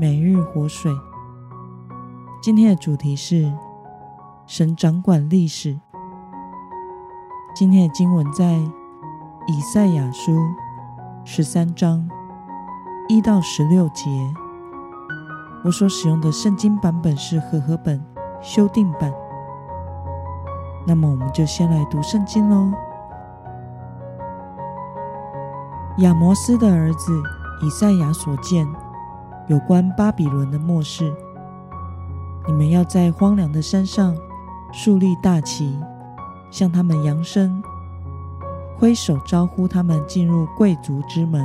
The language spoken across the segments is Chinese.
每日活水。今天的主题是神掌管历史。今天的经文在以赛亚书十三章一到十六节。我所使用的圣经版本是和合本修订版。那么，我们就先来读圣经喽。亚摩斯的儿子以赛亚所见。有关巴比伦的末世，你们要在荒凉的山上竖立大旗，向他们扬声，挥手招呼他们进入贵族之门。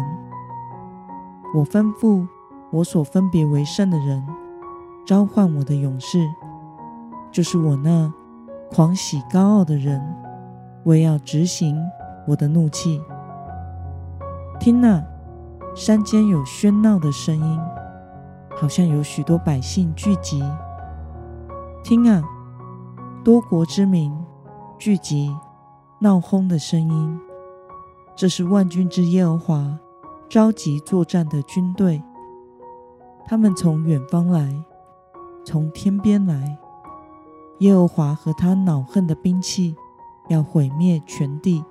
我吩咐我所分别为圣的人，召唤我的勇士，就是我那狂喜高傲的人，为要执行我的怒气。听哪，山间有喧闹的声音。好像有许多百姓聚集，听啊，多国之民聚集，闹哄的声音，这是万军之耶和华召集作战的军队。他们从远方来，从天边来。耶和华和他恼恨的兵器要毁灭全地。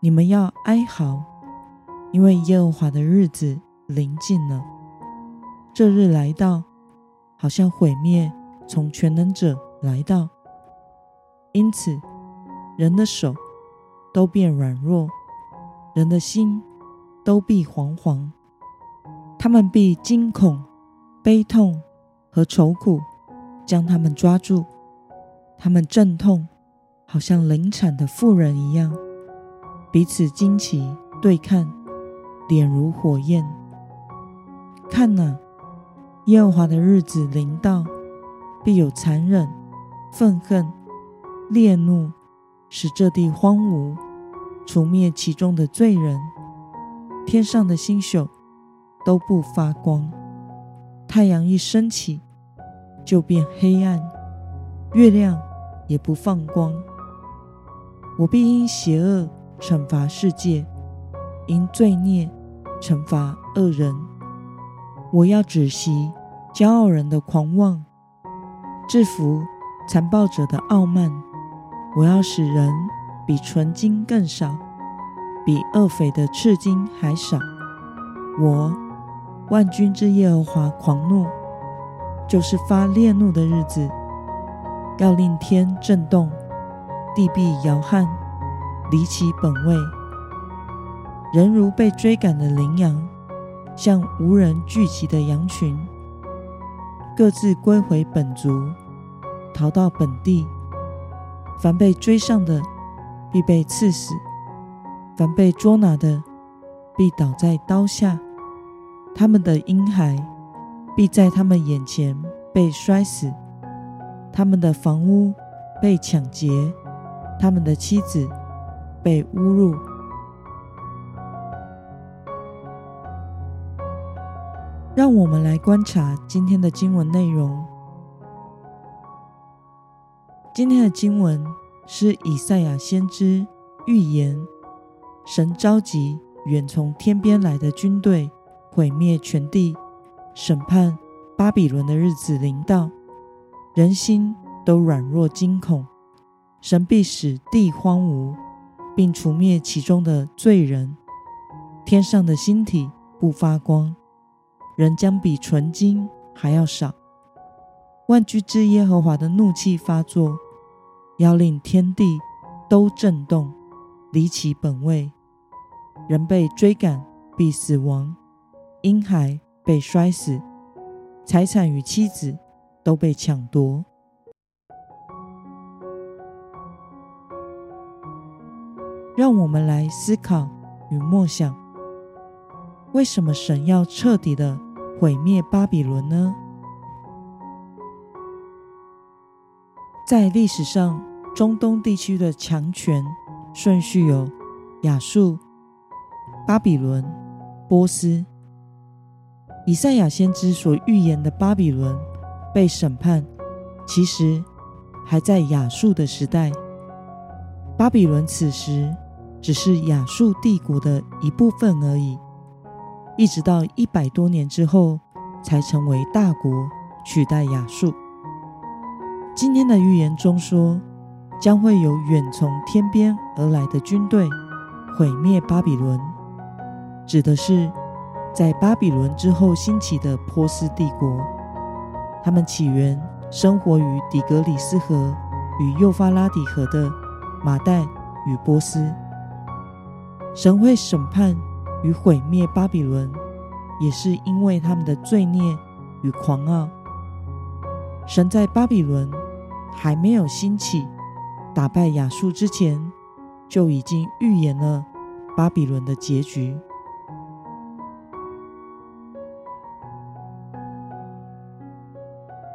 你们要哀嚎，因为耶和华的日子临近了。这日来到，好像毁灭从全能者来到，因此人的手都变软弱，人的心都必惶惶。他们必惊恐、悲痛和愁苦将他们抓住，他们阵痛，好像临产的妇人一样，彼此惊奇对看，脸如火焰。看哪！耶和华的日子临到，必有残忍、愤恨、烈怒，使这地荒芜，除灭其中的罪人。天上的星宿都不发光，太阳一升起就变黑暗，月亮也不放光。我必因邪恶惩罚世界，因罪孽惩罚恶人。我要止息。骄傲人的狂妄，制服残暴者的傲慢。我要使人比纯金更少，比恶匪的赤金还少。我万军之耶和华狂怒，就是发烈怒的日子，要令天震动，地必摇撼，离其本位。人如被追赶的羚羊，像无人聚集的羊群。各自归回本族，逃到本地。凡被追上的，必被刺死；凡被捉拿的，必倒在刀下。他们的婴孩必在他们眼前被摔死，他们的房屋被抢劫，他们的妻子被侮辱。让我们来观察今天的经文内容。今天的经文是以赛亚先知预言，神召集远从天边来的军队，毁灭全地，审判巴比伦的日子临到，人心都软弱惊恐，神必使地荒芜，并除灭其中的罪人，天上的星体不发光。人将比纯金还要少。万军之耶和华的怒气发作，要令天地都震动，离其本位。人被追赶必死亡，婴孩被摔死，财产与妻子都被抢夺。让我们来思考与默想：为什么神要彻底的毁灭巴比伦呢？在历史上，中东地区的强权顺序有亚述、巴比伦、波斯。以赛亚先知所预言的巴比伦被审判，其实还在亚述的时代。巴比伦此时只是亚述帝国的一部分而已，一直到一百多年之后才成为大国，取代亚述。今天的预言中说，将会有远从天边而来的军队毁灭巴比伦，指的是。在巴比伦之后兴起的波斯帝国，他们起源生活于底格里斯河与幼发拉底河的马代与波斯。神会审判与毁灭巴比伦，也是因为他们的罪孽与狂傲。神在巴比伦还没有兴起打败亚述之前，就已经预言了巴比伦的结局。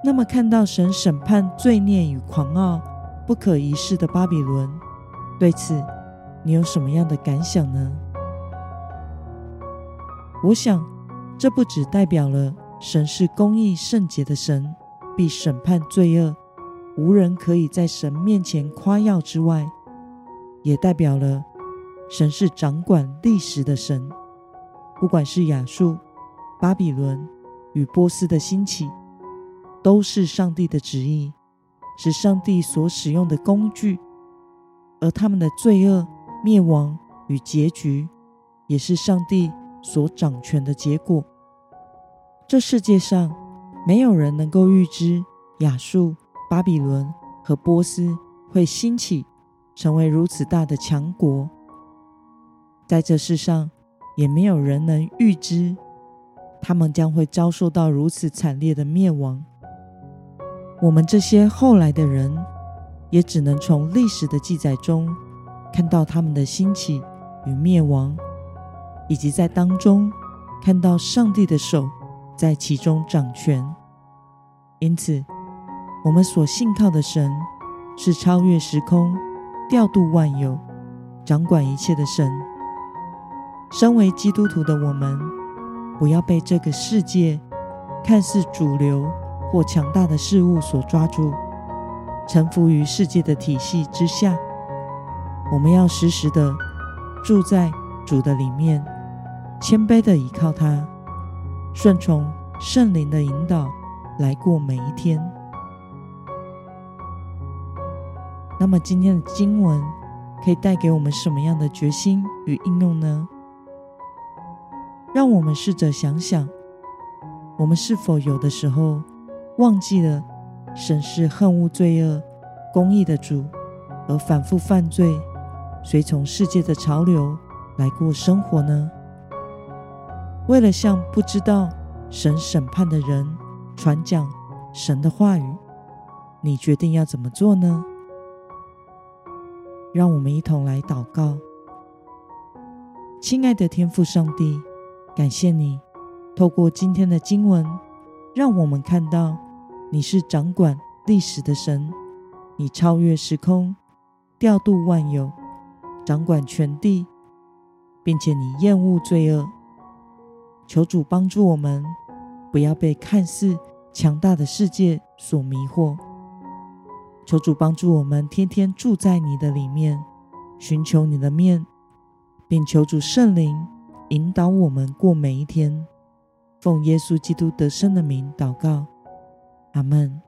那么，看到神审判罪孽与狂傲、不可一世的巴比伦，对此你有什么样的感想呢？我想，这不只代表了神是公义圣洁的神，必审判罪恶，无人可以在神面前夸耀之外，也代表了神是掌管历史的神。不管是亚述、巴比伦与波斯的兴起。都是上帝的旨意，是上帝所使用的工具，而他们的罪恶、灭亡与结局，也是上帝所掌权的结果。这世界上没有人能够预知亚述、巴比伦和波斯会兴起，成为如此大的强国。在这世上，也没有人能预知他们将会遭受到如此惨烈的灭亡。我们这些后来的人，也只能从历史的记载中看到他们的兴起与灭亡，以及在当中看到上帝的手在其中掌权。因此，我们所信靠的神是超越时空、调度万有、掌管一切的神。身为基督徒的我们，不要被这个世界看似主流。或强大的事物所抓住，臣服于世界的体系之下。我们要时时的住在主的里面，谦卑的依靠他，顺从圣灵的引导来过每一天。那么，今天的经文可以带给我们什么样的决心与应用呢？让我们试着想想，我们是否有的时候，忘记了审视恨恶罪恶、公义的主，而反复犯罪，随从世界的潮流来过生活呢？为了向不知道神审判的人传讲神的话语，你决定要怎么做呢？让我们一同来祷告。亲爱的天父上帝，感谢你透过今天的经文，让我们看到。你是掌管历史的神，你超越时空，调度万有，掌管全地，并且你厌恶罪恶。求主帮助我们，不要被看似强大的世界所迷惑。求主帮助我们，天天住在你的里面，寻求你的面，并求主圣灵引导我们过每一天。奉耶稣基督得胜的名祷告。阿门。